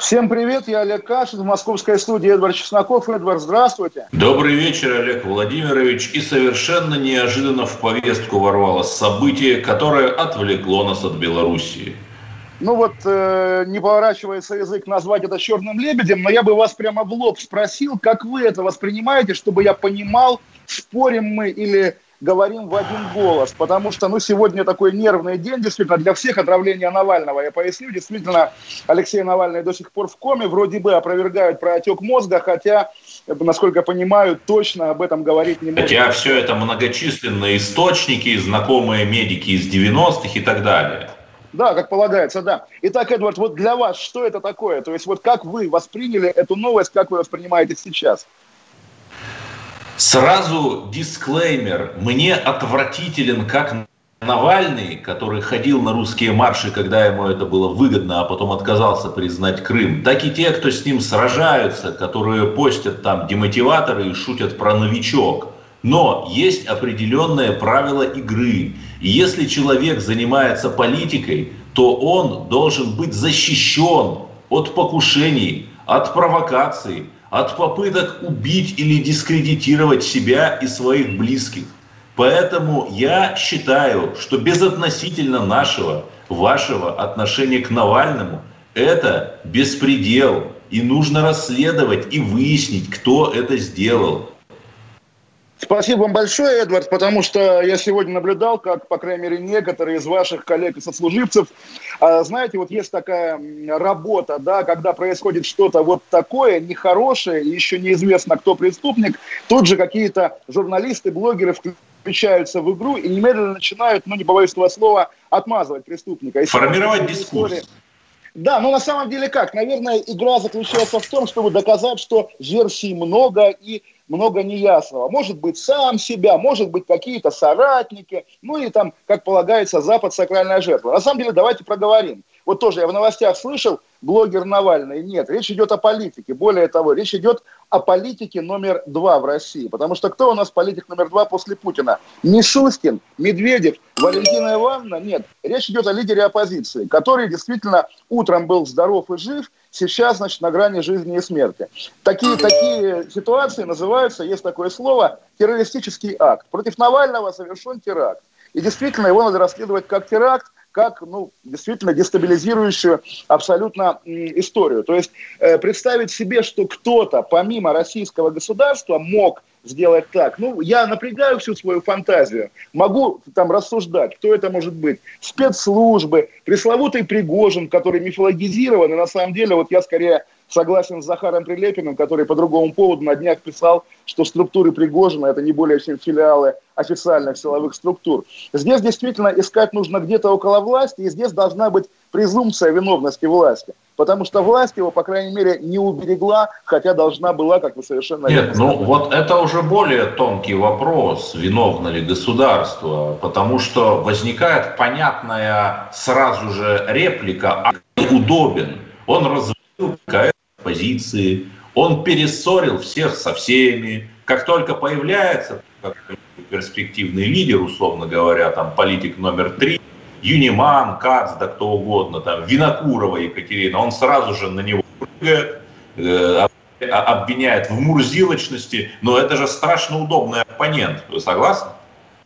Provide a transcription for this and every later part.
Всем привет, я Олег Кашин, в московской студии Эдвард Чесноков. Эдвард, здравствуйте. Добрый вечер, Олег Владимирович. И совершенно неожиданно в повестку ворвалось событие, которое отвлекло нас от Белоруссии. Ну вот, э, не поворачивается язык назвать это черным лебедем, но я бы вас прямо в лоб спросил, как вы это воспринимаете, чтобы я понимал, спорим мы или говорим в один голос, потому что, ну, сегодня такой нервный день, действительно, для всех отравление Навального. Я поясню, действительно, Алексей Навальный до сих пор в коме, вроде бы опровергают про отек мозга, хотя, насколько я понимаю, точно об этом говорить не может. Хотя все это многочисленные источники, знакомые медики из 90-х и так далее. Да, как полагается, да. Итак, Эдвард, вот для вас что это такое? То есть вот как вы восприняли эту новость, как вы воспринимаете сейчас? Сразу дисклеймер. Мне отвратителен как Навальный, который ходил на русские марши, когда ему это было выгодно, а потом отказался признать Крым, так и те, кто с ним сражаются, которые постят там демотиваторы и шутят про новичок. Но есть определенные правила игры. И если человек занимается политикой, то он должен быть защищен от покушений, от провокаций, от попыток убить или дискредитировать себя и своих близких. Поэтому я считаю, что безотносительно нашего, вашего отношения к Навальному, это беспредел. И нужно расследовать и выяснить, кто это сделал. Спасибо вам большое, Эдвард, потому что я сегодня наблюдал, как, по крайней мере, некоторые из ваших коллег и сослуживцев, а, знаете, вот есть такая работа, да, когда происходит что-то вот такое нехорошее, и еще неизвестно, кто преступник, тут же какие-то журналисты, блогеры включаются в игру и немедленно начинают, ну, не побоюсь этого слова, отмазывать преступника. И Формировать дискурс. Истории, да, но на самом деле как? Наверное, игра заключается в том, чтобы доказать, что версий много и много неясного. Может быть, сам себя, может быть, какие-то соратники, ну и там, как полагается, Запад сакральная жертва. На самом деле, давайте проговорим. Вот тоже я в новостях слышал, блогер Навальный. Нет, речь идет о политике. Более того, речь идет о политике номер два в России. Потому что кто у нас политик номер два после Путина? Мишустин, Медведев, Валентина Ивановна? Нет. Речь идет о лидере оппозиции, который действительно утром был здоров и жив, сейчас, значит, на грани жизни и смерти. Такие, такие ситуации называются, есть такое слово, террористический акт. Против Навального совершен теракт. И действительно его надо расследовать как теракт, как ну, действительно дестабилизирующую абсолютно историю. То есть э, представить себе, что кто-то помимо российского государства мог сделать так. Ну, я напрягаю всю свою фантазию, могу там рассуждать, кто это может быть. Спецслужбы, пресловутый Пригожин, который мифологизирован, и на самом деле вот я скорее согласен с Захаром Прилепиным, который по другому поводу на днях писал, что структуры Пригожина это не более чем филиалы официальных силовых структур. Здесь действительно искать нужно где-то около власти, и здесь должна быть презумпция виновности власти. Потому что власть его, по крайней мере, не уберегла, хотя должна была, как вы совершенно Нет, ну вот это уже более тонкий вопрос, виновно ли государство, потому что возникает понятная сразу же реплика, а удобен. Он развил позиции, он перессорил всех со всеми. Как только появляется перспективный лидер, условно говоря, там политик номер три, Юниман, Кац, да кто угодно, там, Винокурова Екатерина, он сразу же на него прыгает, э, обвиняет в мурзилочности, но это же страшно удобный оппонент. Вы согласны?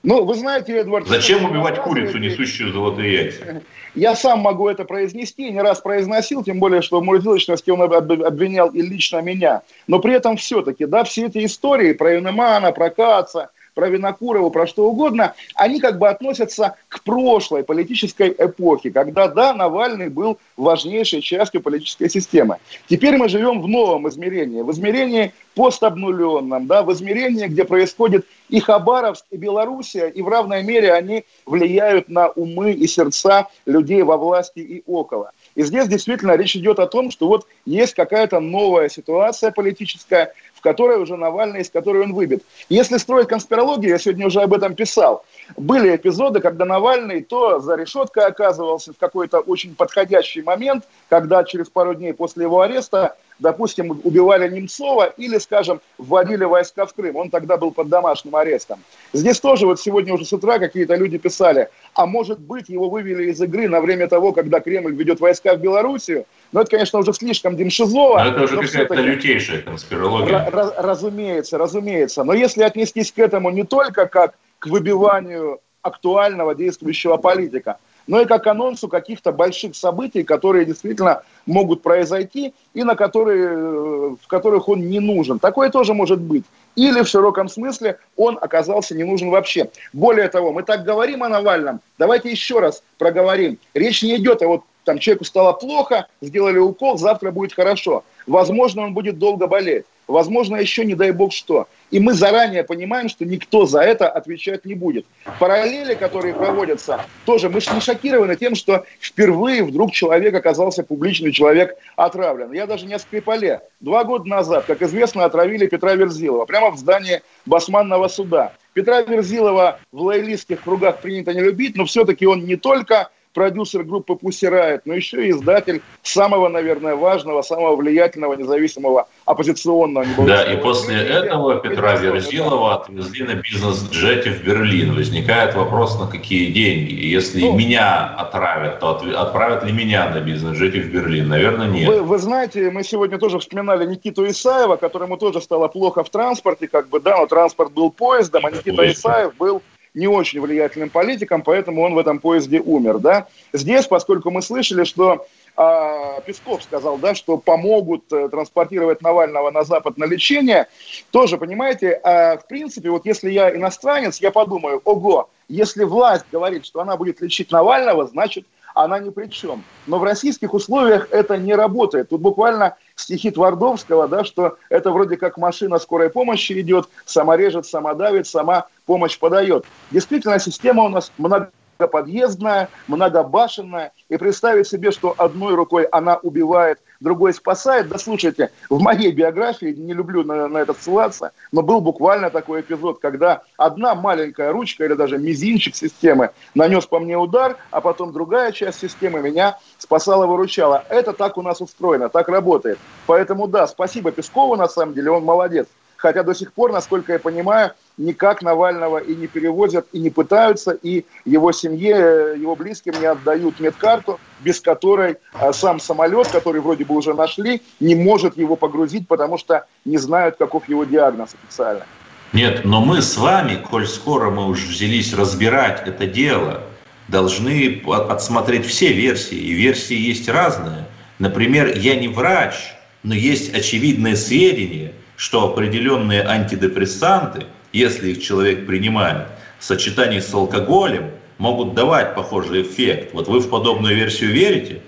Ну, вы знаете, Эдвард... Зачем убивать курицу, несущую золотые яйца? Я сам могу это произнести, не раз произносил, тем более, что в мурзилочности он обвинял и лично меня. Но при этом все-таки, да, все эти истории про Юнемана, про Каца, про Винокурову, про что угодно, они как бы относятся к прошлой политической эпохе, когда, да, Навальный был важнейшей частью политической системы. Теперь мы живем в новом измерении, в измерении постобнуленном, да, в измерении, где происходит и Хабаровск, и Белоруссия, и в равной мере они влияют на умы и сердца людей во власти и около. И здесь действительно речь идет о том, что вот есть какая-то новая ситуация политическая, которой уже Навальный, из которой он выбит. Если строить конспирологию, я сегодня уже об этом писал, были эпизоды, когда Навальный то за решеткой оказывался в какой-то очень подходящий момент, когда через пару дней после его ареста допустим, убивали Немцова или, скажем, вводили войска в Крым. Он тогда был под домашним арестом. Здесь тоже вот сегодня уже с утра какие-то люди писали, а может быть его вывели из игры на время того, когда Кремль ведет войска в Белоруссию. Но это, конечно, уже слишком Демшизово. Но это уже какая-то лютейшая конспирология. Разумеется, разумеется. Но если отнестись к этому не только как к выбиванию актуального действующего политика, но и как анонсу каких-то больших событий, которые действительно могут произойти и на которые, э, в которых он не нужен. Такое тоже может быть. Или в широком смысле он оказался не нужен вообще. Более того, мы так говорим о Навальном, давайте еще раз проговорим. Речь не идет о вот там человеку стало плохо, сделали укол, завтра будет хорошо. Возможно, он будет долго болеть. Возможно, еще не дай бог что. И мы заранее понимаем, что никто за это отвечать не будет. Параллели, которые проводятся, тоже мы не шокированы тем, что впервые вдруг человек оказался публичный человек отравлен. Я даже не о Скрипале. Два года назад, как известно, отравили Петра Верзилова прямо в здании Басманного суда. Петра Верзилова в лоялистских кругах принято не любить, но все-таки он не только продюсер группы Pussy Riot, но еще и издатель самого, наверное, важного, самого влиятельного, независимого оппозиционного. Да, и после этого Петра Верзилова отвезли на бизнес-джете в Берлин. Возникает вопрос, на какие деньги. Если ну, меня отравят, то отправят ли меня на бизнес-джете в Берлин? Наверное, нет. Вы, вы знаете, мы сегодня тоже вспоминали Никиту Исаева, которому тоже стало плохо в транспорте, как бы, да, но транспорт был поездом, а Никита Исаев был не очень влиятельным политиком, поэтому он в этом поезде умер. Да? Здесь, поскольку мы слышали, что э, Песков сказал, да, что помогут э, транспортировать Навального на Запад на лечение, тоже, понимаете, э, в принципе, вот если я иностранец, я подумаю, ого, если власть говорит, что она будет лечить Навального, значит, она ни при чем. Но в российских условиях это не работает. Тут буквально стихи Твардовского, да, что это вроде как машина скорой помощи идет, сама режет, сама давит, сама помощь подает. Действительно, система у нас много многоподъездная, многобашенная, и представить себе, что одной рукой она убивает, другой спасает. Да слушайте, в моей биографии, не люблю на, на это ссылаться, но был буквально такой эпизод, когда одна маленькая ручка или даже мизинчик системы нанес по мне удар, а потом другая часть системы меня спасала, выручала. Это так у нас устроено, так работает. Поэтому да, спасибо Пескову на самом деле, он молодец хотя до сих пор, насколько я понимаю, никак Навального и не перевозят, и не пытаются, и его семье, его близким не отдают медкарту, без которой а, сам самолет, который вроде бы уже нашли, не может его погрузить, потому что не знают, каков его диагноз официально. Нет, но мы с вами, коль скоро мы уже взялись разбирать это дело, должны отсмотреть все версии, и версии есть разные. Например, я не врач, но есть очевидные сведения – что определенные антидепрессанты, если их человек принимает, в сочетании с алкоголем, могут давать похожий эффект. Вот вы в подобную версию верите?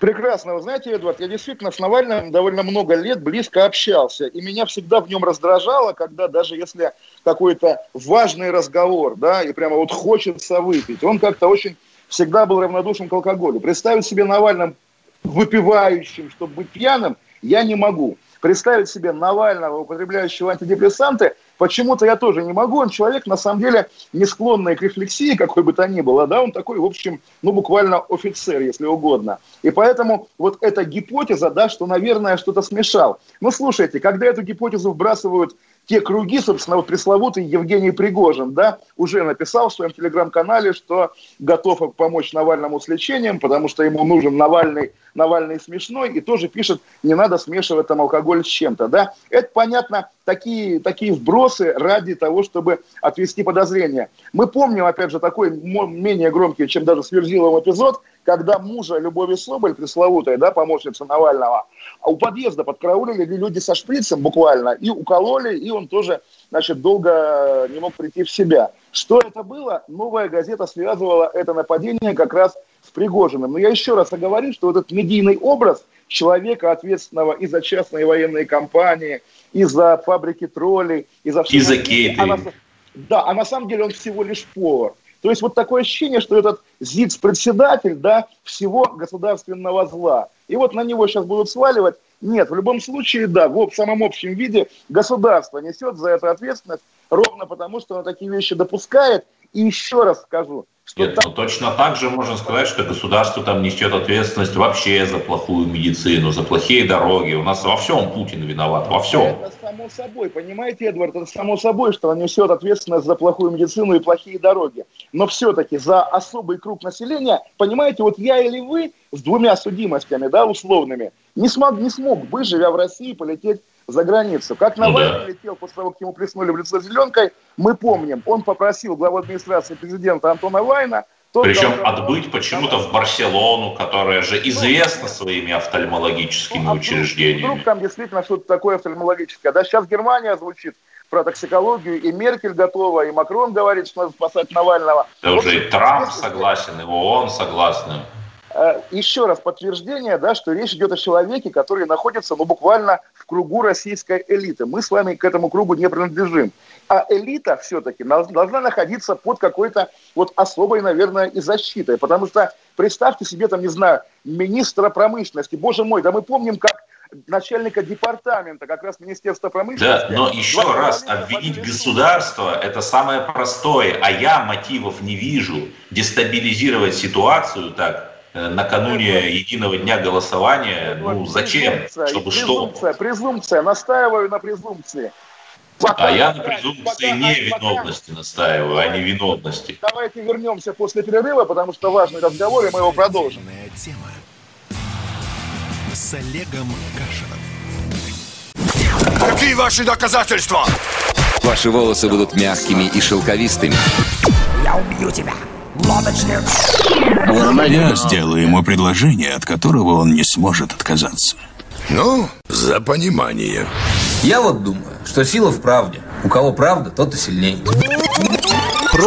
Прекрасно. Вы знаете, Эдвард, я действительно с Навальным довольно много лет близко общался. И меня всегда в нем раздражало, когда даже если какой-то важный разговор, да, и прямо вот хочется выпить, он как-то очень всегда был равнодушен к алкоголю. Представить себе Навальным выпивающим, чтобы быть пьяным, я не могу представить себе Навального, употребляющего антидепрессанты, почему-то я тоже не могу. Он человек, на самом деле, не склонный к рефлексии, какой бы то ни было. Да? Он такой, в общем, ну, буквально офицер, если угодно. И поэтому вот эта гипотеза, да, что, наверное, что-то смешал. Ну, слушайте, когда эту гипотезу вбрасывают те круги, собственно, вот пресловутый Евгений Пригожин, да, уже написал в своем телеграм-канале, что готов помочь Навальному с лечением, потому что ему нужен Навальный, Навальный смешной, и тоже пишет, не надо смешивать там алкоголь с чем-то, да. Это, понятно, такие, такие вбросы ради того, чтобы отвести подозрения. Мы помним, опять же, такой менее громкий, чем даже Сверзилов эпизод, когда мужа Любови Соболь, пресловутая, да, помощница Навального, а у подъезда подкараулили люди со шприцем буквально, и укололи, и он тоже, значит, долго не мог прийти в себя. Что это было? Новая газета связывала это нападение как раз с Пригожиным. Но я еще раз оговорю, что вот этот медийный образ человека, ответственного и за частные военные компании, и за фабрики троллей, и за все... И за кейтеринг. Да, а на самом деле он всего лишь повар. То есть вот такое ощущение, что этот ЗИЦ-председатель да, всего государственного зла. И вот на него сейчас будут сваливать Нет, в любом случае, да, в самом общем виде государство несет за это ответственность ровно потому, что оно такие вещи допускает. И еще раз скажу, что Нет, там... ну, точно так же можно сказать, что государство там несет ответственность вообще за плохую медицину, за плохие дороги. У нас во всем Путин виноват, во всем. Это само собой, понимаете, Эдвард, это само собой, что он несет ответственность за плохую медицину и плохие дороги. Но все-таки за особый круг населения, понимаете, вот я или вы с двумя судимостями, да, условными, не смог, не смог бы, живя в России, полететь за границу. Как Навальный ну, да. летел после того, как ему плеснули в лицо зеленкой, мы помним. Он попросил главу администрации президента Антона Вайна тот Причем отбыть почему-то в Барселону, которая же ну, известна своими офтальмологическими ну, а учреждениями. Вдруг, там действительно что-то такое офтальмологическое. Да, сейчас Германия звучит про токсикологию, и Меркель готова, и Макрон говорит, что надо спасать Навального. Да уже и Трамп согласен, и ООН согласны. Э, еще раз подтверждение, да, что речь идет о человеке, который находится ну, буквально в кругу российской элиты. Мы с вами к этому кругу не принадлежим. А элита все-таки должна находиться под какой-то вот особой, наверное, и защитой. Потому что представьте себе, там, не знаю, министра промышленности. Боже мой, да мы помним, как начальника департамента, как раз Министерства промышленности. Да, но еще раз, обвинить государство – это самое простое, а я мотивов не вижу. Дестабилизировать ситуацию так, Э, накануне единого дня голосования, ну зачем? Презумпция, Чтобы презумпция, что? Презумпция, настаиваю на презумпции. Пока, а я на презумпции невиновности настаиваю, а не виновности. Давайте вернемся после перерыва, потому что важный разговор, и мы его продолжим. Тема с Олегом Кашином. Какие ваши доказательства? Ваши волосы будут мягкими и шелковистыми. Я убью тебя лодочник. Я сделаю ему предложение, от которого он не сможет отказаться. Ну, за понимание. Я вот думаю, что сила в правде. У кого правда, тот и сильней.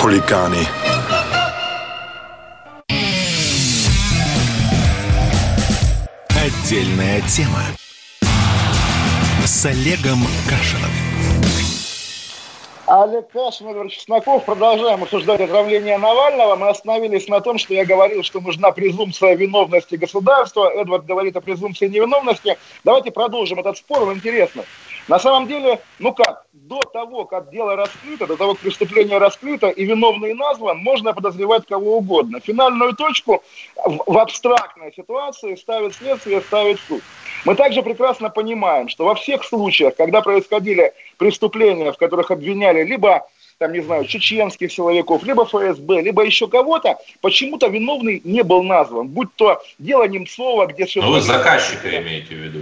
хулиганы. Отдельная тема с Олегом Кашином. Олег Кашин, Эдвард Чесноков. Продолжаем обсуждать отравление Навального. Мы остановились на том, что я говорил, что нужна презумпция виновности государства. Эдвард говорит о презумпции невиновности. Давайте продолжим этот спор, он интересный. На самом деле, ну как, до того, как дело раскрыто, до того, как преступление раскрыто и виновный назван, можно подозревать кого угодно. Финальную точку в, абстрактной ситуации ставит следствие, ставит суд. Мы также прекрасно понимаем, что во всех случаях, когда происходили преступления, в которых обвиняли либо там, не знаю, чеченских силовиков, либо ФСБ, либо еще кого-то, почему-то виновный не был назван. Будь то дело Немцова, где... Ну, вы заказчика имеете в виду.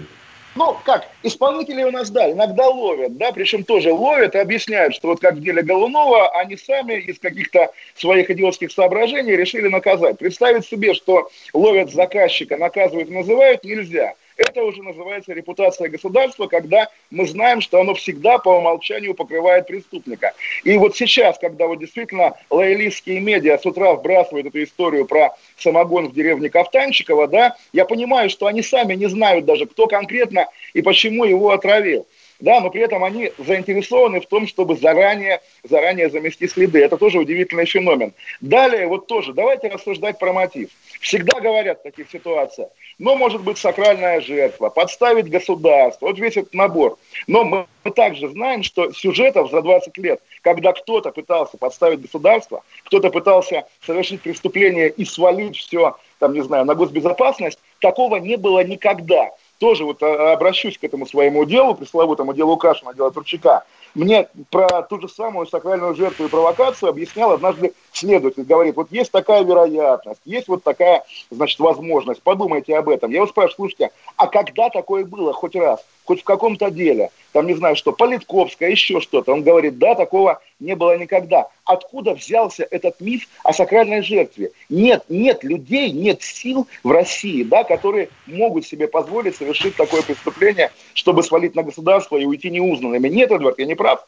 Ну, как, исполнители у нас, да, иногда ловят, да, причем тоже ловят и объясняют, что вот как в деле Голунова, они сами из каких-то своих идиотских соображений решили наказать. Представить себе, что ловят заказчика, наказывают, называют, нельзя. Это уже называется репутация государства, когда мы знаем, что оно всегда по умолчанию покрывает преступника. И вот сейчас, когда вот действительно лоялистские медиа с утра вбрасывают эту историю про самогон в деревне Кафтанчикова, да, я понимаю, что они сами не знают даже, кто конкретно и почему его отравил да, но при этом они заинтересованы в том, чтобы заранее, заранее замести следы. Это тоже удивительный феномен. Далее, вот тоже, давайте рассуждать про мотив. Всегда говорят в таких ситуациях, но может быть сакральная жертва, подставить государство, вот весь этот набор. Но мы, мы также знаем, что сюжетов за 20 лет, когда кто-то пытался подставить государство, кто-то пытался совершить преступление и свалить все, там, не знаю, на госбезопасность, такого не было никогда. Тоже вот а, обращусь к этому своему делу, пресловутому делу Кашина, делу Турчака. Мне про ту же самую сакральную жертву и провокацию объяснял однажды следователь. Говорит, вот есть такая вероятность, есть вот такая, значит, возможность. Подумайте об этом. Я его спрашиваю, слушайте, а когда такое было хоть раз? Хоть в каком-то деле? Там не знаю что, Политковская, еще что-то. Он говорит, да, такого не было никогда. Откуда взялся этот миф о сакральной жертве? Нет, нет людей, нет сил в России, да, которые могут себе позволить совершить такое преступление, чтобы свалить на государство и уйти неузнанными. Нет, Эдвард, я не прав?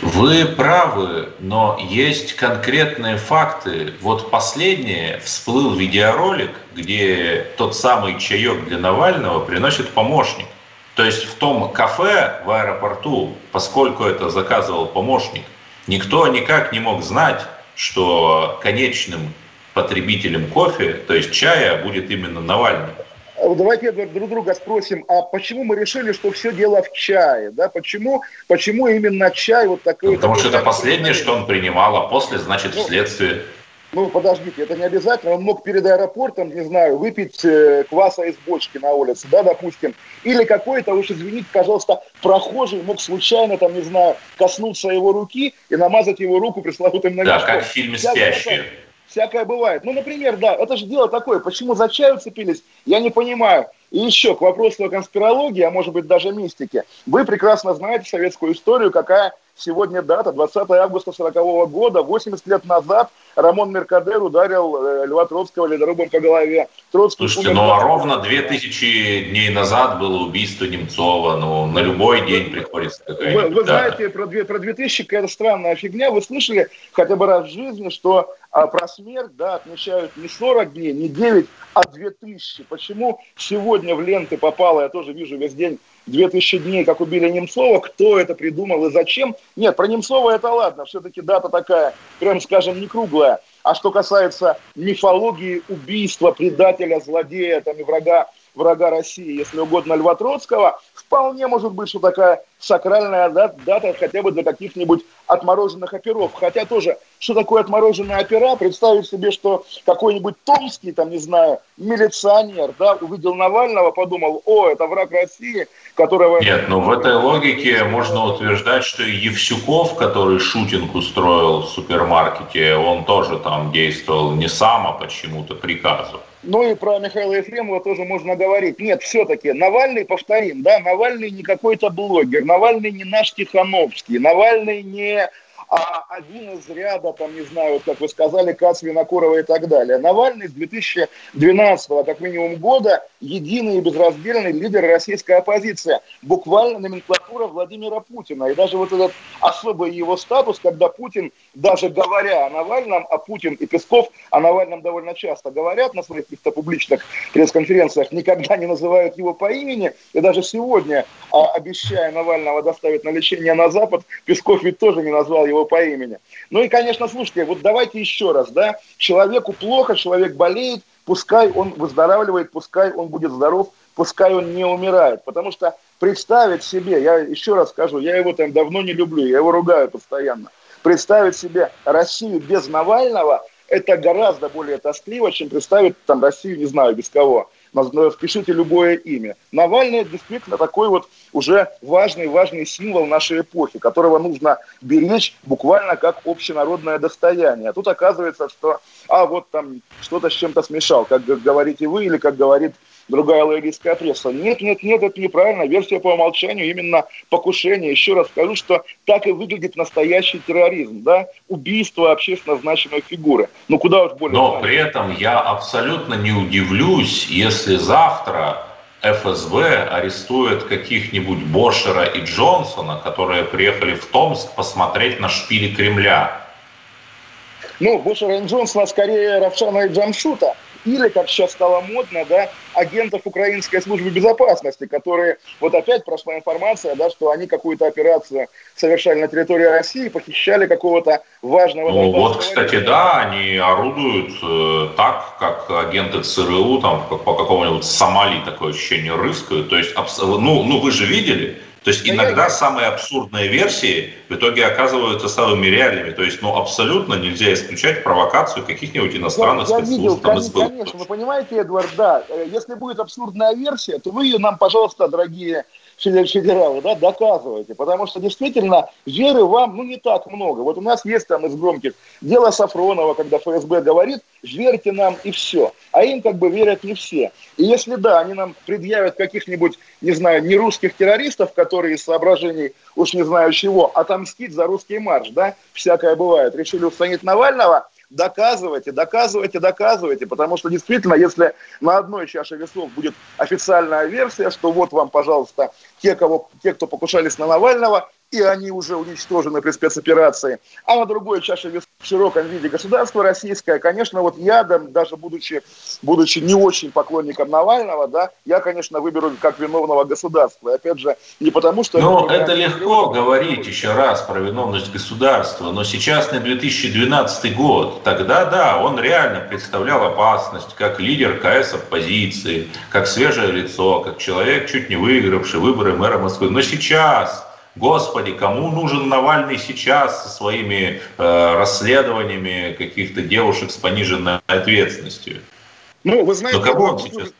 Вы правы, но есть конкретные факты. Вот последнее всплыл видеоролик, где тот самый чаек для Навального приносит помощник. То есть в том кафе в аэропорту, поскольку это заказывал помощник, никто никак не мог знать, что конечным потребителем кофе, то есть чая, будет именно Навальный. А давайте друг друга спросим, а почему мы решили, что все дело в чае? Да? Почему, почему именно чай вот такой? Ну, потому что это последнее, что он принимал, а после, значит, ну, вследствие. Ну, подождите, это не обязательно. Он мог перед аэропортом, не знаю, выпить э, кваса из бочки на улице, да, допустим. Или какой-то, уж извините, пожалуйста, прохожий мог случайно, там, не знаю, коснуться его руки и намазать его руку пресловутым новичком. Да, как в фильме «Спящие» всякое бывает. Ну, например, да, это же дело такое, почему за чай уцепились, я не понимаю. И еще к вопросу о конспирологии, а может быть даже мистике. Вы прекрасно знаете советскую историю, какая сегодня дата, 20 августа 40 года, 80 лет назад Рамон Меркадер ударил э, Льва Троцкого ледорубом по голове. Троцкий Слушайте, ну а ровно 2000 дней назад было убийство Немцова, ну на любой день приходится какая-нибудь Вы, вы знаете, про, про 2000 какая-то странная фигня, вы слышали хотя бы раз в жизни, что а, про смерть да, отмечают не 40 дней, не 9, а 2000. Почему сегодня в ленты попало, я тоже вижу весь день, 2000 дней, как убили Немцова, кто это придумал и зачем? Нет, про Немцова это ладно, все-таки дата такая, прям скажем, не круглая. А что касается мифологии убийства, предателя, злодея там, и врага, врага России, если угодно, Льва Троцкого, вполне может быть, что такая сакральная дата хотя бы для каких-нибудь отмороженных оперов. Хотя тоже, что такое отмороженная опера, представить себе, что какой-нибудь томский, там, не знаю, милиционер, да, увидел Навального, подумал, о, это враг России, которого... Нет, ну в этой логике можно утверждать, что и Евсюков, который шутинг устроил в супермаркете, он тоже там действовал не сам, а почему-то приказу. Ну и про Михаила Ефремова тоже можно говорить. Нет, все-таки Навальный, повторим, да, Навальный не какой-то блогер, Навальный не наш Тихановский, Навальный не а один из ряда, там, не знаю, вот как вы сказали, Кац, Винокурова и так далее. Навальный с 2012 как минимум года единый и безраздельный лидер российской оппозиции. Буквально номенклатура Владимира Путина. И даже вот этот особый его статус, когда Путин, даже говоря о Навальном, а Путин и Песков о Навальном довольно часто говорят на своих каких-то публичных пресс-конференциях, никогда не называют его по имени. И даже сегодня, а, обещая Навального доставить на лечение на Запад, Песков ведь тоже не назвал его по имени. Ну и, конечно, слушайте, вот давайте еще раз, да, человеку плохо, человек болеет, пускай он выздоравливает, пускай он будет здоров, пускай он не умирает. Потому что представить себе, я еще раз скажу, я его там давно не люблю, я его ругаю постоянно. Представить себе Россию без Навального, это гораздо более тоскливо, чем представить там Россию, не знаю, без кого. Впишите любое имя. Навальный действительно такой вот уже важный-важный символ нашей эпохи, которого нужно беречь буквально как общенародное достояние. А тут оказывается, что а вот там что-то с чем-то смешал, как говорите вы или как говорит другая лоялистская пресса. Нет, нет, нет, это неправильно. Версия по умолчанию именно покушение. Еще раз скажу, что так и выглядит настоящий терроризм, да, убийство общественно значимой фигуры. Ну куда уж более. Но при этом я абсолютно не удивлюсь, если завтра ФСБ арестует каких-нибудь Бошера и Джонсона, которые приехали в Томск посмотреть на шпили Кремля. Ну, Бошера и Джонсона скорее Равшана и Джамшута или, как сейчас стало модно, да, агентов Украинской службы безопасности, которые, вот опять прошла информация, да, что они какую-то операцию совершали на территории России, похищали какого-то важного... Ну вот, кстати, да, они орудуют э, так, как агенты ЦРУ, там, по какому-нибудь Сомали такое ощущение рыскают. То есть, ну, ну вы же видели, то есть иногда самые абсурдные версии в итоге оказываются самыми реальными. То есть, ну, абсолютно нельзя исключать провокацию каких-нибудь иностранных я, я видел, там, конечно, конечно, вы понимаете, Эдвард, да, э, если будет абсурдная версия, то вы ее нам, пожалуйста, дорогие федералы, да, доказывайте, потому что действительно веры вам, ну, не так много. Вот у нас есть там из громких дело Сафронова, когда ФСБ говорит, верьте нам и все. А им как бы верят не все. И если да, они нам предъявят каких-нибудь, не знаю, не русских террористов, которые из соображений, уж не знаю чего, отомстить за русский марш, да, всякое бывает, решили устранить Навального, доказывайте, доказывайте, доказывайте, потому что действительно, если на одной чаше весов будет официальная версия, что вот вам, пожалуйста, те, кого, те, кто покушались на Навального, и они уже уничтожены при спецоперации. А на другой чаше весов в широком виде государство российское, конечно, вот я, даже будучи, будучи не очень поклонником Навального, да, я, конечно, выберу как виновного государства. И опять же, не потому что... Ну, это легко говорить еще раз про виновность государства, но сейчас не 2012 год. Тогда, да, он реально представлял опасность как лидер КС оппозиции, как свежее лицо, как человек, чуть не выигравший выборы мэра Москвы. Но сейчас Господи, кому нужен Навальный сейчас со своими э, расследованиями каких-то девушек с пониженной ответственностью? Ну, вы знаете, Но кого он сейчас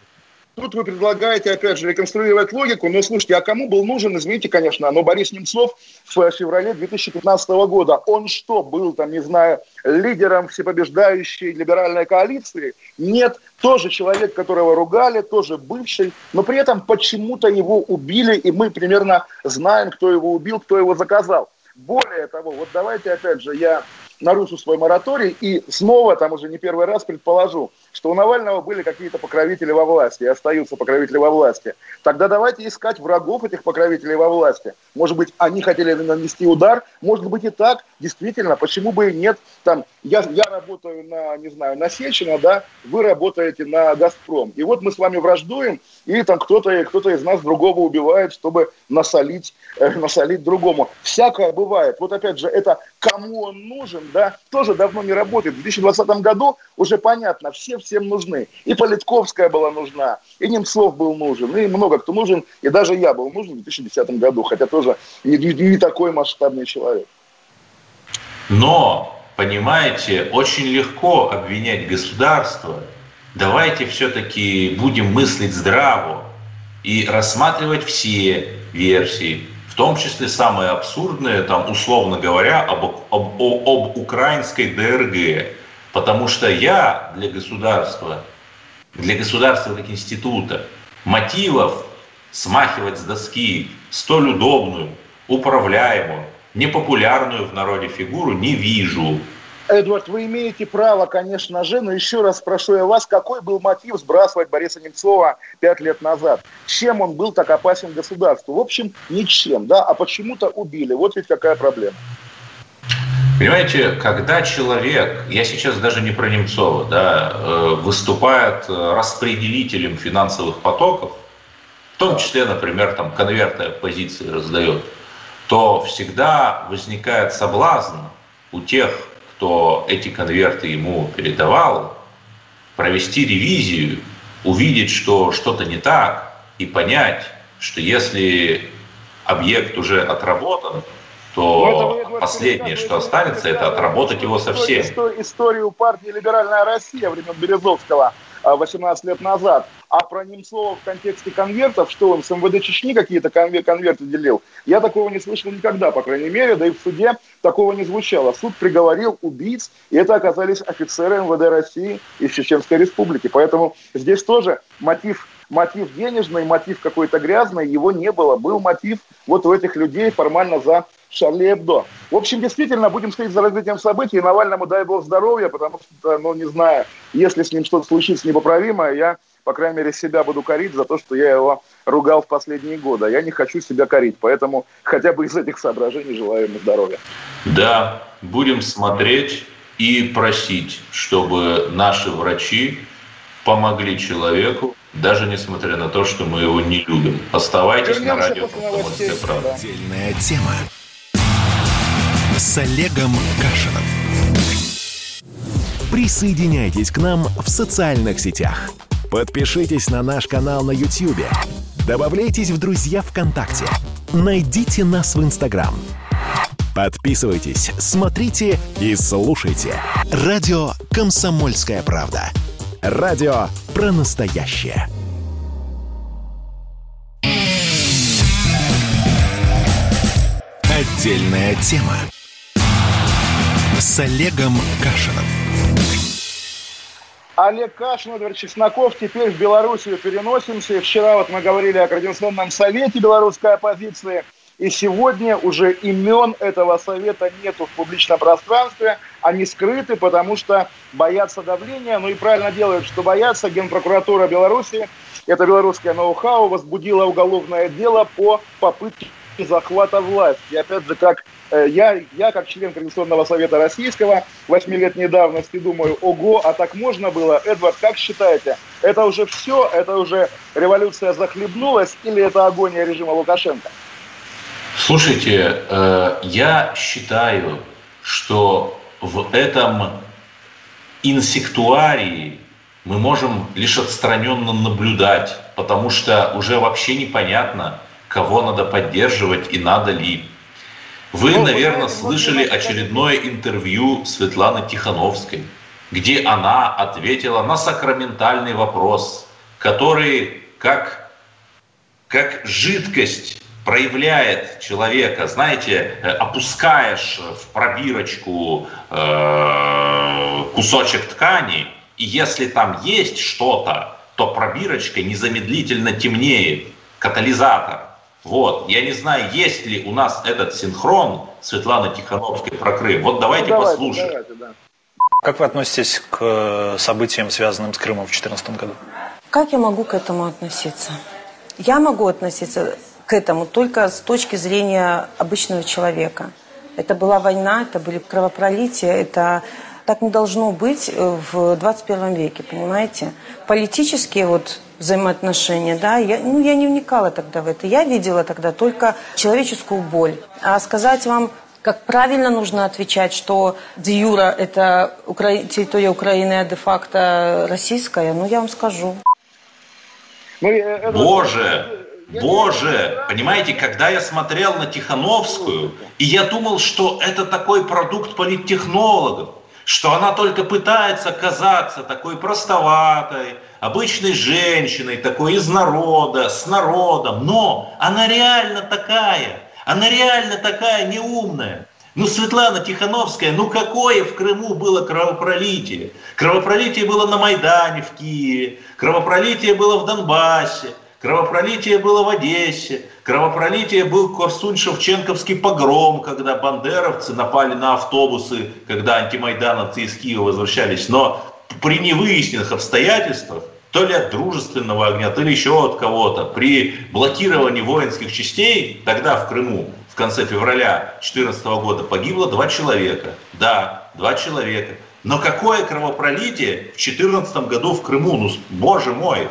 Тут вы предлагаете, опять же, реконструировать логику, но слушайте, а кому был нужен, извините, конечно, но Борис Немцов в феврале 2015 года, он что, был там, не знаю, лидером всепобеждающей либеральной коалиции? Нет, тоже человек, которого ругали, тоже бывший, но при этом почему-то его убили, и мы примерно знаем, кто его убил, кто его заказал. Более того, вот давайте опять же я нарушу свой мораторий и снова, там уже не первый раз предположу, что у Навального были какие-то покровители во власти и остаются покровители во власти. Тогда давайте искать врагов этих покровителей во власти. Может быть, они хотели нанести удар, может быть и так. Действительно, почему бы и нет? Там, я, я работаю на, не знаю, на Сечина, да, вы работаете на Газпром. И вот мы с вами враждуем, и там кто-то кто из нас другого убивает, чтобы насолить, э, насолить другому. Всякое бывает. Вот опять же, это кому он нужен, да, тоже давно не работает. В 2020 году уже понятно, все всем нужны. И Политковская была нужна, и Немцов был нужен, и много кто нужен, и даже я был нужен в 2010 году, хотя тоже не, не, такой масштабный человек. Но, понимаете, очень легко обвинять государство. Давайте все-таки будем мыслить здраво и рассматривать все версии, в том числе самые абсурдные, там, условно говоря, об, об, об, об украинской ДРГ. Потому что я для государства, для государства как института, мотивов смахивать с доски столь удобную, управляемую, непопулярную в народе фигуру не вижу. Эдвард, вы имеете право, конечно же, но еще раз спрошу я вас, какой был мотив сбрасывать Бориса Немцова пять лет назад? Чем он был так опасен государству? В общем, ничем, да, а почему-то убили. Вот ведь какая проблема. Понимаете, когда человек, я сейчас даже не про Немцова, да, э, выступает э, распределителем финансовых потоков, в том числе, например, там конверты оппозиции раздает, то всегда возникает соблазн у тех, кто эти конверты ему передавал, провести ревизию, увидеть, что что-то не так, и понять, что если объект уже отработан, то ну, последнее, что останется, это отработать его совсем. Историю партии «Либеральная Россия» времен Березовского – 18 лет назад. А про Немцова в контексте конвертов, что он с МВД Чечни какие-то конверты делил, я такого не слышал никогда, по крайней мере, да и в суде такого не звучало. Суд приговорил убийц, и это оказались офицеры МВД России из Чеченской Республики. Поэтому здесь тоже мотив мотив денежный, мотив какой-то грязный, его не было. Был мотив вот у этих людей формально за Шарли Эбдо. В общем, действительно, будем следить за развитием событий. Навальному дай бог здоровья, потому что, ну, не знаю, если с ним что-то случится непоправимое, я, по крайней мере, себя буду корить за то, что я его ругал в последние годы. Я не хочу себя корить, поэтому хотя бы из этих соображений желаю ему здоровья. Да, будем смотреть и просить, чтобы наши врачи помогли человеку, даже несмотря на то, что мы его не любим. Оставайтесь Вернемся на радио «Комсомольская правда». Отдельная тема с Олегом Кашином. Присоединяйтесь к нам в социальных сетях. Подпишитесь на наш канал на YouTube. Добавляйтесь в друзья ВКонтакте. Найдите нас в Инстаграм. Подписывайтесь, смотрите и слушайте. Радио «Комсомольская правда». Радио про настоящее. Отдельная тема с Олегом Кашином. Олег Кашин, Эдвард Чесноков. Теперь в Белоруссию переносимся. Вчера вот мы говорили о Координационном совете белорусской оппозиции – и сегодня уже имен этого совета нету в публичном пространстве. Они скрыты, потому что боятся давления. Ну и правильно делают, что боятся. Генпрокуратура Беларуси, это белорусское ноу-хау, возбудила уголовное дело по попытке захвата власти. И опять же, как э, я, я как член Координационного совета российского восьмилетней давности думаю, ого, а так можно было? Эдвард, как считаете, это уже все? Это уже революция захлебнулась или это агония режима Лукашенко? Слушайте, э, я считаю, что в этом инсектуарии мы можем лишь отстраненно наблюдать, потому что уже вообще непонятно, кого надо поддерживать и надо ли. Вы, ну, наверное, слышали очередное интервью Светланы Тихановской, где она ответила на сакраментальный вопрос, который как, как жидкость проявляет человека, знаете, э, опускаешь в пробирочку э, кусочек ткани, и если там есть что-то, то пробирочка незамедлительно темнеет, катализатор. Вот, я не знаю, есть ли у нас этот синхрон Светланы Тихановской про Крым. Вот давайте ну, давайте, послушаем. Давайте, да. Как вы относитесь к э, событиям, связанным с Крымом в 2014 году? Как я могу к этому относиться? Я могу относиться к этому только с точки зрения обычного человека. Это была война, это были кровопролития, это так не должно быть в 21 веке, понимаете? Политические вот взаимоотношения, да, я, ну, я не вникала тогда в это. Я видела тогда только человеческую боль. А сказать вам, как правильно нужно отвечать, что де юра – это Укра... территория Украины, а де-факто российская, ну, я вам скажу. Ну, Боже! Боже, понимаете, когда я смотрел на Тихановскую, и я думал, что это такой продукт политтехнологов, что она только пытается казаться такой простоватой, обычной женщиной, такой из народа, с народом, но она реально такая, она реально такая неумная. Ну, Светлана Тихановская, ну какое в Крыму было кровопролитие? Кровопролитие было на Майдане в Киеве, кровопролитие было в Донбассе, Кровопролитие было в Одессе, кровопролитие был Корсунь-Шевченковский погром, когда бандеровцы напали на автобусы, когда антимайдановцы из Киева возвращались. Но при невыясненных обстоятельствах, то ли от дружественного огня, то ли еще от кого-то, при блокировании воинских частей, тогда в Крыму, в конце февраля 2014 года, погибло два человека. Да, два человека. Но какое кровопролитие в 2014 году в Крыму? Ну, боже мой,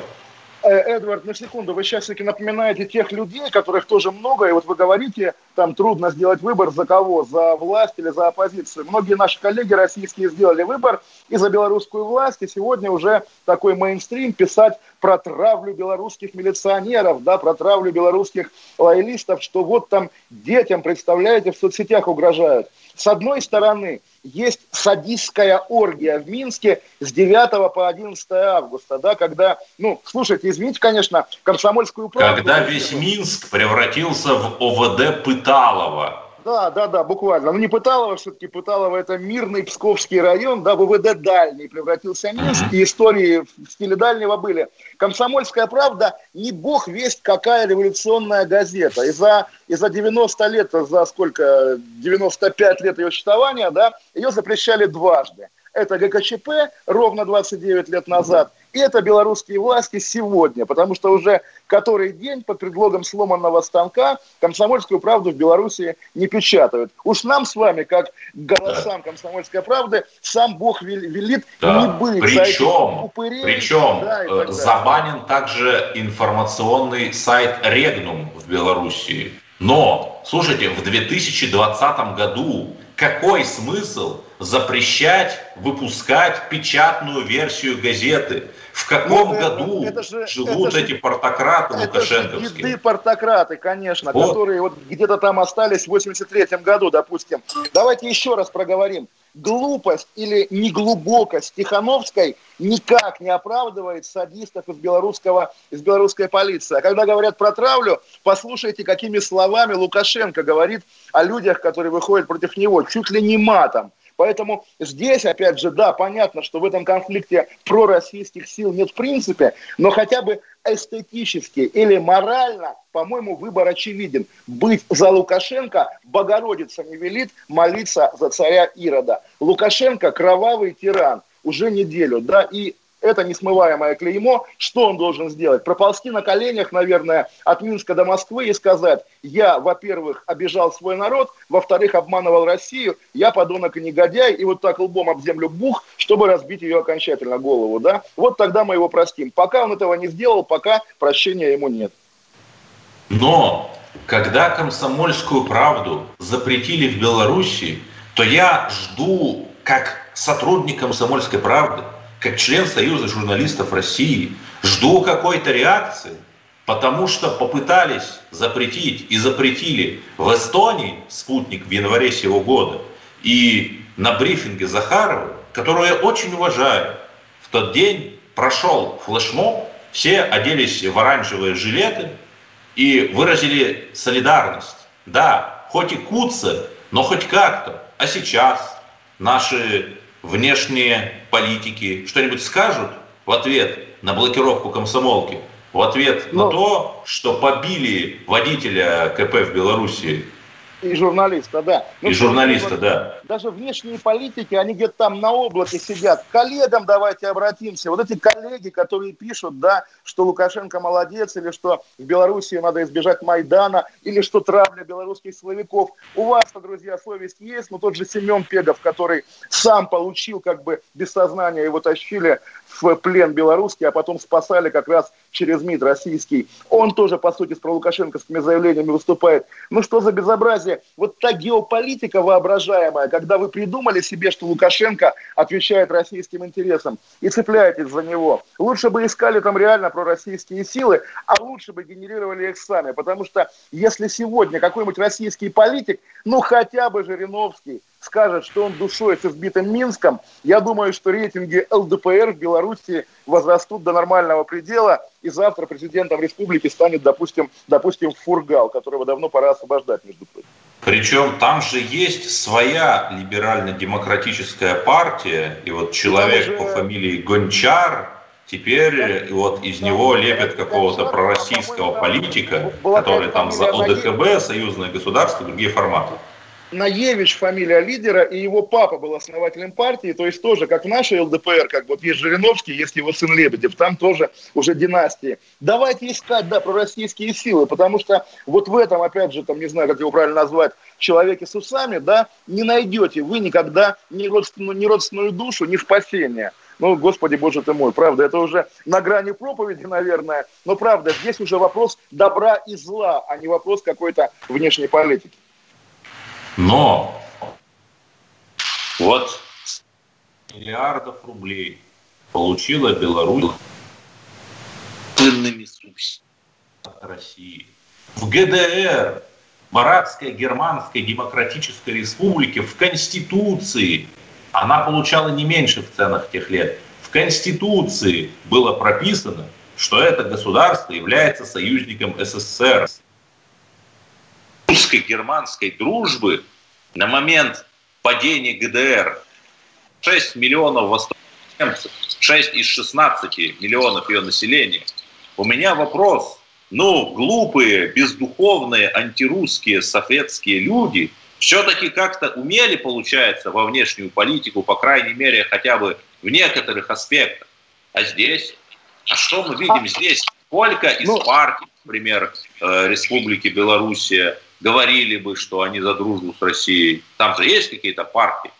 Эдвард, на секунду, вы сейчас таки напоминаете тех людей, которых тоже много, и вот вы говорите, там трудно сделать выбор за кого, за власть или за оппозицию. Многие наши коллеги российские сделали выбор и за белорусскую власть, и сегодня уже такой мейнстрим писать про травлю белорусских милиционеров, да, про травлю белорусских лоялистов, что вот там детям, представляете, в соцсетях угрожают. С одной стороны, есть садистская оргия в Минске с 9 по 11 августа, да, когда, ну, слушайте, извините, конечно, комсомольскую правду... Когда весь Минск превратился в ОВД Пыталова. Да, да, да, буквально. Ну, не Пыталово, все-таки Пыталово это мирный Псковский район, да, ВВД дальний превратился Минск, и истории в стиле дальнего были. Комсомольская правда не бог весть какая революционная газета. И за, и за 90 лет, за сколько, 95 лет ее существования, да, ее запрещали дважды. Это ГКЧП ровно 29 лет назад – это белорусские власти сегодня, потому что уже который день под предлогом сломанного станка комсомольскую правду в Беларуси не печатают. Уж нам с вами, как голосам комсомольской правды, сам Бог велит да. не быть причем, упырей. Причем да, э, забанен также информационный сайт Регнум в Беларуси. Но, слушайте, в 2020 году какой смысл запрещать выпускать печатную версию газеты? В каком ну, году это же, живут это эти портократы это лукашенковские? Это портократы, конечно, вот. которые вот где-то там остались в 83 году, допустим. Давайте еще раз проговорим. глупость или неглубокость Тихановской никак не оправдывает садистов из, белорусского, из белорусской полиции. А когда говорят про травлю, послушайте, какими словами Лукашенко говорит о людях, которые выходят против него, чуть ли не матом. Поэтому здесь, опять же, да, понятно, что в этом конфликте пророссийских сил нет в принципе, но хотя бы эстетически или морально, по-моему, выбор очевиден. Быть за Лукашенко Богородица не велит молиться за царя Ирода. Лукашенко кровавый тиран уже неделю, да, и это несмываемое клеймо. Что он должен сделать? Проползти на коленях, наверное, от Минска до Москвы и сказать, я, во-первых, обижал свой народ, во-вторых, обманывал Россию, я подонок и негодяй, и вот так лбом об землю бух, чтобы разбить ее окончательно голову, да? Вот тогда мы его простим. Пока он этого не сделал, пока прощения ему нет. Но когда комсомольскую правду запретили в Беларуси, то я жду, как сотрудник комсомольской правды, как член Союза журналистов России, жду какой-то реакции, потому что попытались запретить и запретили в Эстонии спутник в январе сего года. И на брифинге Захарова, которую я очень уважаю, в тот день прошел флешмоб, все оделись в оранжевые жилеты и выразили солидарность. Да, хоть и куца, но хоть как-то. А сейчас наши внешние политики что-нибудь скажут в ответ на блокировку комсомолки, в ответ Но... на то, что побили водителя КП в Беларуси и журналиста, да. Ну, и журналиста, да. Даже внешние политики, они где-то там на облаке сидят. Коллегам давайте обратимся. Вот эти коллеги, которые пишут, да, что Лукашенко молодец, или что в Белоруссии надо избежать Майдана, или что травля белорусских словиков. У вас-то, друзья, совесть есть, но тот же Семен Пегов, который сам получил как бы без сознания, его тащили в плен белорусский, а потом спасали как раз через МИД российский. Он тоже, по сути, с пролукашенковскими заявлениями выступает. Ну что за безобразие? Вот та геополитика воображаемая, когда вы придумали себе, что Лукашенко отвечает российским интересам и цепляетесь за него. Лучше бы искали там реально пророссийские силы, а лучше бы генерировали их сами. Потому что если сегодня какой-нибудь российский политик, ну хотя бы Жириновский, скажет, что он душой с избитым Минском, я думаю, что рейтинги ЛДПР в Беларуси возрастут до нормального предела, и завтра президентом республики станет, допустим, допустим Фургал, которого давно пора освобождать, между прочим. Причем там же есть своя либерально-демократическая партия, и вот человек же... по фамилии Гончар, теперь да, вот из него лепят какого-то пророссийского политика, который там за ОДКБ, союзное государство, другие форматы. Наевич фамилия лидера, и его папа был основателем партии, то есть тоже, как в нашей ЛДПР, как вот есть Жириновский, есть его сын Лебедев, там тоже уже династии. Давайте искать, да, пророссийские силы, потому что вот в этом, опять же, там, не знаю, как его правильно назвать, человеке с усами, да, не найдете вы никогда ни родственную, ни родственную душу, ни спасения. Ну, Господи, Боже ты мой, правда, это уже на грани проповеди, наверное, но правда, здесь уже вопрос добра и зла, а не вопрос какой-то внешней политики. Но вот миллиардов рублей получила Беларусь ценными субсидиями от России. В ГДР, Маратской Германской Демократической Республике, в Конституции она получала не меньше в ценах тех лет. В Конституции было прописано, что это государство является союзником СССР русско-германской дружбы на момент падения ГДР 6 миллионов восточных 6 из 16 миллионов ее населения. У меня вопрос. Ну, глупые, бездуховные, антирусские, советские люди все-таки как-то умели, получается, во внешнюю политику, по крайней мере, хотя бы в некоторых аспектах. А здесь? А что мы видим здесь? Сколько из ну, партий, например, э, Республики Белоруссия, говорили бы, что они за дружбу с Россией. Там же есть какие-то партии.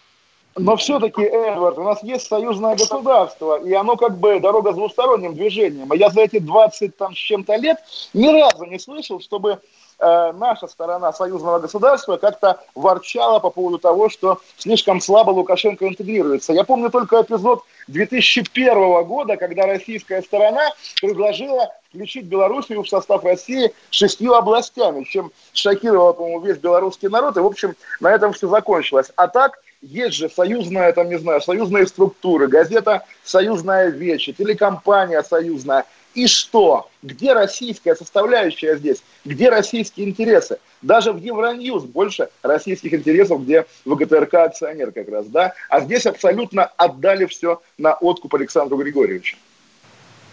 Но все-таки, Эдвард, у нас есть союзное государство, и оно как бы дорога с двусторонним движением. А я за эти 20 там с чем-то лет ни разу не слышал, чтобы э, наша сторона союзного государства как-то ворчала по поводу того, что слишком слабо Лукашенко интегрируется. Я помню только эпизод 2001 года, когда российская сторона предложила включить Белоруссию в состав России шестью областями, чем шокировало, по-моему, весь белорусский народ. И, в общем, на этом все закончилось. А так, есть же союзная, там, не знаю, союзные структуры, газета «Союзная Вечь», телекомпания «Союзная». И что? Где российская составляющая здесь? Где российские интересы? Даже в Евроньюз больше российских интересов, где ВГТРК акционер как раз, да? А здесь абсолютно отдали все на откуп Александру Григорьевичу.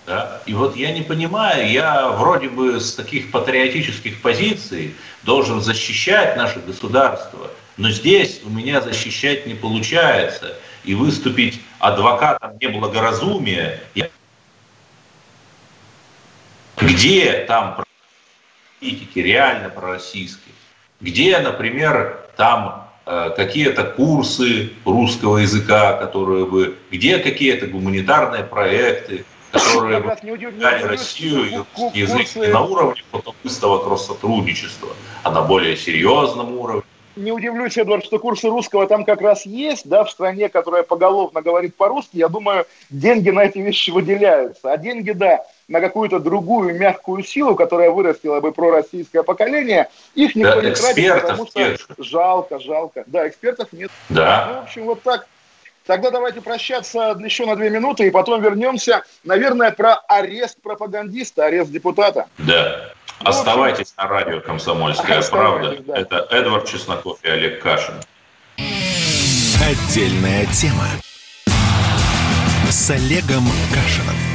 Да? И вот я не понимаю, я вроде бы с таких патриотических позиций должен защищать наше государство, но здесь у меня защищать не получается. И выступить адвокатом неблагоразумия, я... где там политики реально пророссийские, где, например, там э, какие-то курсы русского языка, которые бы, где какие-то гуманитарные проекты, которые дали Россию и язык не на уровне потомственного кросс-сотрудничества, а на более серьезном уровне. Не удивлюсь, Эдвард, что курсы русского там как раз есть, да, в стране, которая поголовно говорит по-русски. Я думаю, деньги на эти вещи выделяются. А деньги, да, на какую-то другую мягкую силу, которая вырастила бы пророссийское поколение, их никто да, не тратит, потому что нет. жалко, жалко. Да, экспертов нет. Да. Ну, в общем, вот так. Тогда давайте прощаться еще на две минуты, и потом вернемся, наверное, про арест пропагандиста, арест депутата. Да. Ну, Оставайтесь на радио «Комсомольская правда». Да. Это Эдвард Чесноков и Олег Кашин. Отдельная тема с Олегом Кашиным.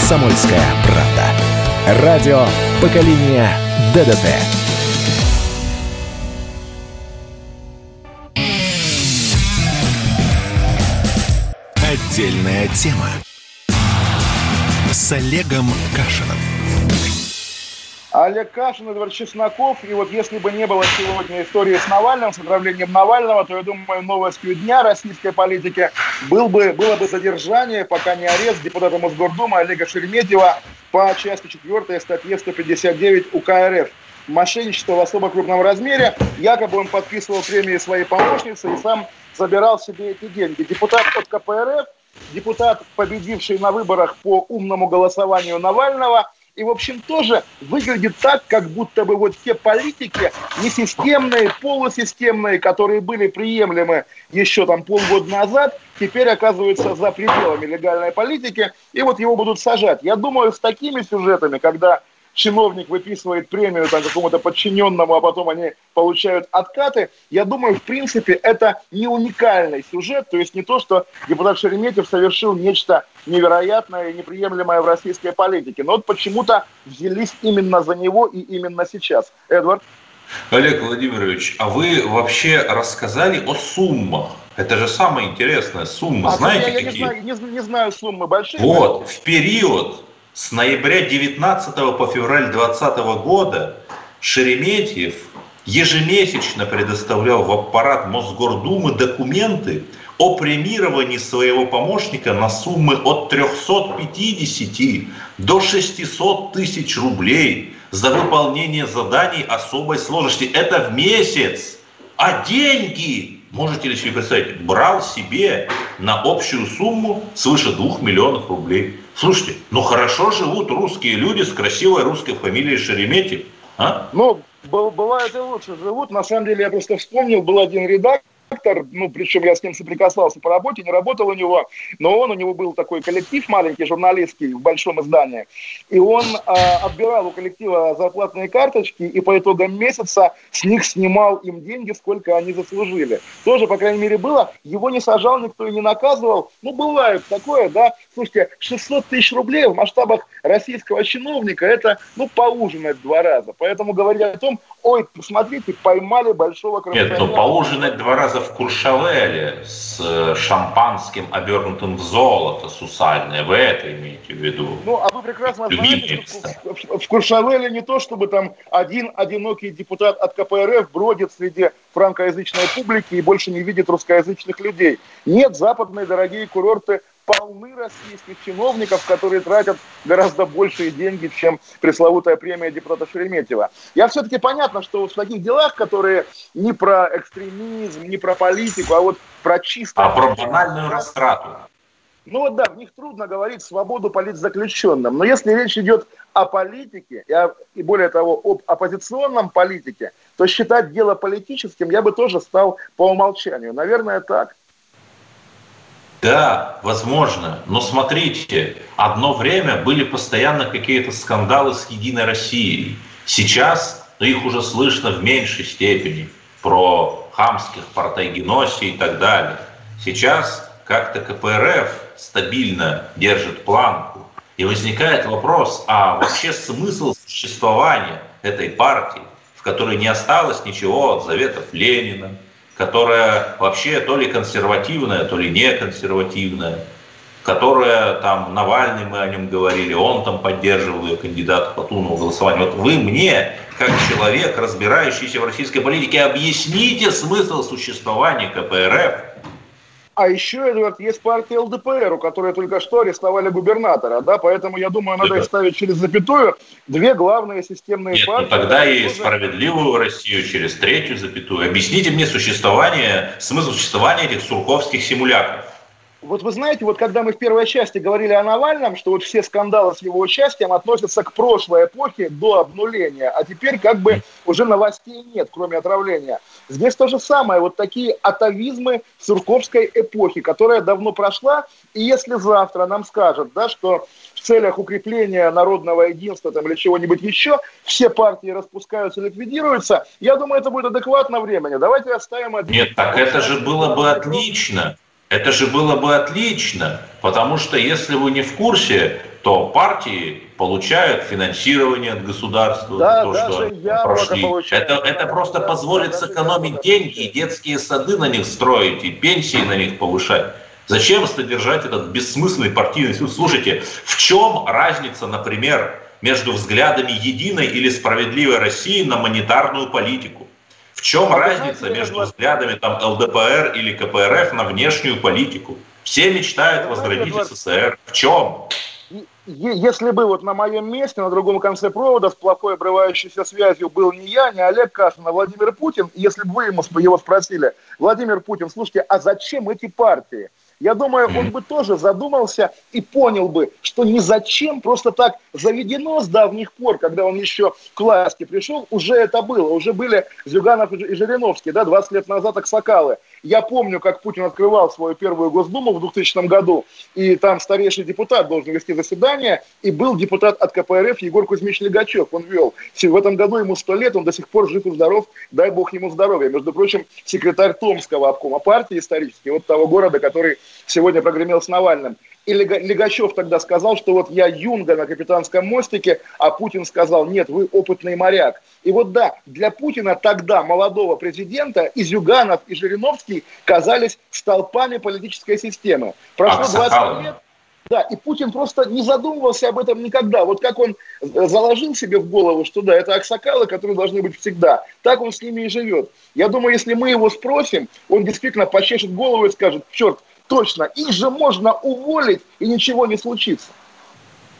«Комсомольская правда». Радио поколения ДДТ». Отдельная тема с Олегом Кашиным. Олег Кашин, Эдвард Чесноков. И вот если бы не было сегодня истории с Навальным, с отравлением Навального, то, я думаю, новостью дня российской политики был бы, было бы задержание, пока не арест депутата Мосгордумы Олега Шереметьева по части 4 статье 159 УК РФ. Мошенничество в особо крупном размере. Якобы он подписывал премии своей помощницы и сам забирал себе эти деньги. Депутат от КПРФ, депутат, победивший на выборах по умному голосованию Навального – и, в общем, тоже выглядит так, как будто бы вот те политики несистемные, полусистемные, которые были приемлемы еще там полгода назад, теперь оказываются за пределами легальной политики, и вот его будут сажать. Я думаю, с такими сюжетами, когда чиновник выписывает премию там, какому-то подчиненному, а потом они получают откаты. Я думаю, в принципе, это не уникальный сюжет, то есть не то, что депутат Шереметьев совершил нечто невероятное и неприемлемое в российской политике. Но вот почему-то взялись именно за него и именно сейчас. Эдвард? Олег Владимирович, а вы вообще рассказали о суммах? Это же самая интересная сумма. А, Знаете, я, я какие? Не знаю, не, не знаю суммы большие. Вот, в период с ноября 19 по февраль 2020 года Шереметьев ежемесячно предоставлял в аппарат Мосгордумы документы о премировании своего помощника на суммы от 350 до 600 тысяч рублей за выполнение заданий особой сложности. Это в месяц. А деньги, можете ли себе представить, брал себе на общую сумму свыше 2 миллионов рублей. Слушайте, ну хорошо живут русские люди с красивой русской фамилией Шереметьев. А? Ну, бывает и лучше живут. На самом деле, я просто вспомнил, был один редактор, ну, причем я с ним соприкасался по работе, не работал у него, но он, у него был такой коллектив маленький, журналистский, в большом издании, и он э, отбирал у коллектива зарплатные карточки, и по итогам месяца с них снимал им деньги, сколько они заслужили. Тоже, по крайней мере, было. Его не сажал никто и не наказывал. Ну, бывает такое, да. Слушайте, 600 тысяч рублей в масштабах российского чиновника, это, ну, поужинать два раза. Поэтому говорить о том, ой, посмотрите, поймали большого Нет, ну, поужинать два раза в Куршавеле с э, шампанским, обернутым в золото, сусальное. Вы это имеете в виду? Ну, а вы прекрасно знаете, что в Куршавеле не то, чтобы там один одинокий депутат от КПРФ бродит среди франкоязычной публики и больше не видит русскоязычных людей. Нет, западные дорогие курорты полны российских чиновников, которые тратят гораздо большие деньги, чем пресловутая премия депутата Шереметьева. Я все-таки понятно, что вот в таких делах, которые не про экстремизм, не про политику, а вот про чисто... А про банальную растрату. Ну вот да, в них трудно говорить свободу политзаключенным. Но если речь идет о политике, и, о, и более того, об оппозиционном политике, то считать дело политическим я бы тоже стал по умолчанию. Наверное, так. Да, возможно. Но смотрите, одно время были постоянно какие-то скандалы с «Единой Россией». Сейчас ну, их уже слышно в меньшей степени про хамских партайгеносий и так далее. Сейчас как-то КПРФ стабильно держит планку. И возникает вопрос, а вообще смысл существования этой партии, в которой не осталось ничего от заветов Ленина, которая вообще то ли консервативная, то ли не консервативная, которая там Навальный, мы о нем говорили, он там поддерживал ее кандидата Платунова голосования. Вот вы мне, как человек, разбирающийся в российской политике, объясните смысл существования КПРФ, а еще, Эдвард, есть партия ЛДПР, у которой только что арестовали губернатора, да, поэтому я думаю, надо их ставить через запятую. Две главные системные Нет, ну партии. Ну, тогда и тоже... справедливую Россию через третью запятую. Объясните мне существование, смысл существования этих сурковских симулякров. Вот вы знаете, вот когда мы в первой части говорили о Навальном, что вот все скандалы с его участием относятся к прошлой эпохе до обнуления, а теперь как бы уже новостей нет, кроме отравления. Здесь то же самое, вот такие атовизмы Сурковской эпохи, которая давно прошла, и если завтра нам скажут, да, что в целях укрепления народного единства там, или чего-нибудь еще все партии распускаются, ликвидируются, я думаю, это будет адекватно времени. Давайте оставим... Один... Нет, так это же было бы отлично. Это же было бы отлично, потому что если вы не в курсе, то партии получают финансирование от государства да, за то, что прошли. Это, это просто позволит сэкономить деньги и детские сады на них строить, и пенсии на них повышать. Зачем содержать этот бессмысленный партийный суд? Слушайте, в чем разница, например, между взглядами единой или справедливой России на монетарную политику? В чем а разница между взглядами там ЛДПР или КПРФ на внешнюю политику? Все мечтают возродить СССР. В чем? Если бы вот на моем месте, на другом конце провода, с плохой обрывающейся связью был не я, не Олег Кашин, а Владимир Путин, если бы вы ему, его спросили, Владимир Путин, слушайте, а зачем эти партии? Я думаю, он бы тоже задумался и понял бы, что ни зачем просто так заведено с давних пор, когда он еще к власти пришел, уже это было. Уже были Зюганов и Жириновский, да, 20 лет назад Аксакалы. Я помню, как Путин открывал свою первую Госдуму в 2000 году, и там старейший депутат должен вести заседание, и был депутат от КПРФ Егор Кузьмич Легачев, он вел. В этом году ему сто лет, он до сих пор жив и здоров, дай бог ему здоровья. Между прочим, секретарь Томского обкома партии исторический, вот того города, который сегодня прогремел с Навальным. И Легачев тогда сказал, что вот я юнга на капитанском мостике, а Путин сказал, нет, вы опытный моряк. И вот да, для Путина тогда, молодого президента, и Зюганов, и Жириновский казались столпами политической системы. Прошло 20 лет, да, и Путин просто не задумывался об этом никогда. Вот как он э, заложил себе в голову, что да, это аксакалы, которые должны быть всегда. Так он с ними и живет. Я думаю, если мы его спросим, он действительно почешет голову и скажет, черт, точно, их же можно уволить, и ничего не случится.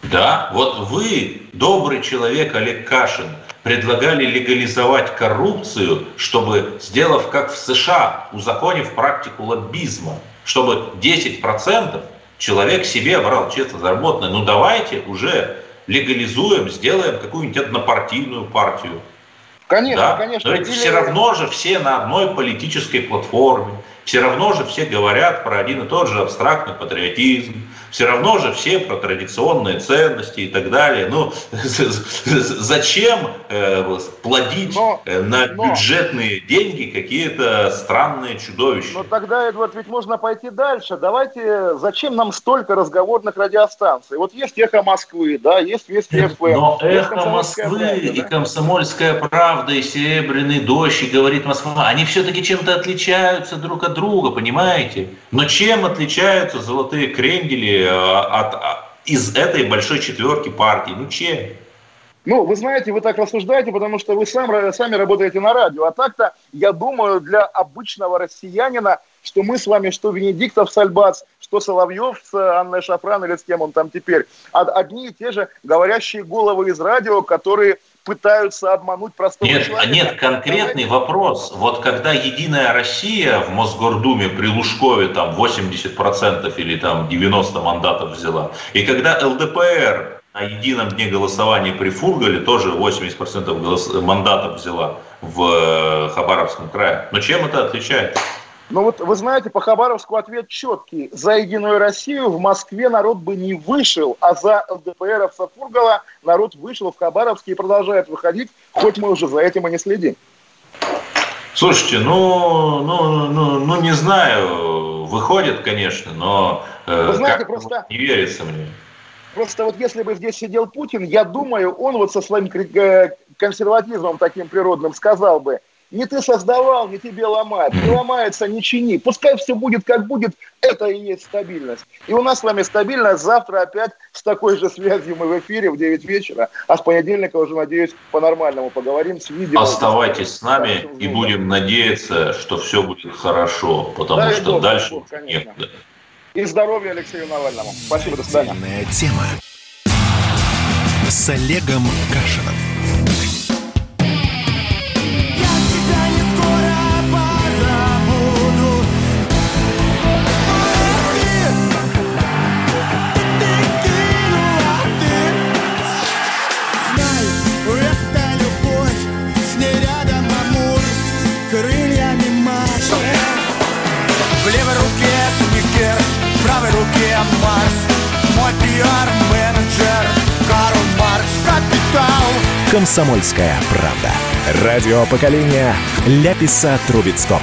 Да, вот вы, добрый человек Олег Кашин, предлагали легализовать коррупцию, чтобы, сделав как в США, узаконив практику лоббизма, чтобы 10% человек себе брал честно заработанное. Ну давайте уже легализуем, сделаем какую-нибудь однопартийную партию. Конечно, да? конечно. Но ведь все равно же все на одной политической платформе все равно же все говорят про один и тот же абстрактный патриотизм, все равно же все про традиционные ценности и так далее. Ну, зачем э, плодить но, э, на но, бюджетные деньги какие-то странные чудовища? Но тогда, Эдвард, ведь можно пойти дальше. Давайте, зачем нам столько разговорных радиостанций? Вот есть «Эхо Москвы», да, есть «Вести ФМ». Но «Эхо Москвы» правда, и да? «Комсомольская правда», и «Серебряный дождь», и «Говорит Москва», они все-таки чем-то отличаются друг от друга, понимаете? Но чем отличаются золотые крендели Э, от, а, из этой большой четверки партий? Ну чем? Ну, вы знаете, вы так рассуждаете, потому что вы сам, сами работаете на радио. А так-то, я думаю, для обычного россиянина, что мы с вами, что Венедиктов Сальбац, что Соловьев с Анной Шафран или с кем он там теперь. Одни и те же говорящие головы из радио, которые пытаются обмануть простого нет, человека. Нет, конкретный вопрос. Вот когда «Единая Россия» в Мосгордуме при Лужкове там 80% или там 90 мандатов взяла, и когда ЛДПР на едином дне голосования при Фургале тоже 80% голос... мандатов взяла в э, Хабаровском крае. Но чем это отличается? Ну вот вы знаете, по Хабаровску ответ четкий. За Единую Россию в Москве народ бы не вышел, а за ЛДПРовца Фургала народ вышел в Хабаровске и продолжает выходить, хоть мы уже за этим и не следим. Слушайте, ну, ну, ну, ну не знаю, выходит, конечно, но э, Вы знаете, просто... не верится мне. Просто вот если бы здесь сидел Путин, я думаю, он вот со своим э, консерватизмом таким природным сказал бы, не ты создавал, не тебе ломать. Не ломается, не чини. Пускай все будет, как будет. Это и есть стабильность. И у нас с вами стабильность. Завтра опять с такой же связью мы в эфире в 9 вечера. А с понедельника уже, надеюсь, по-нормальному поговорим с видео. Оставайтесь с нами и будем надеяться, что все будет хорошо. Потому да, что дальше Бог, нет. И здоровья Алексею Навальному. Спасибо, до свидания. тема с Олегом Кашином. «Комсомольская правда». Радио поколения Ляписа Трубецкого.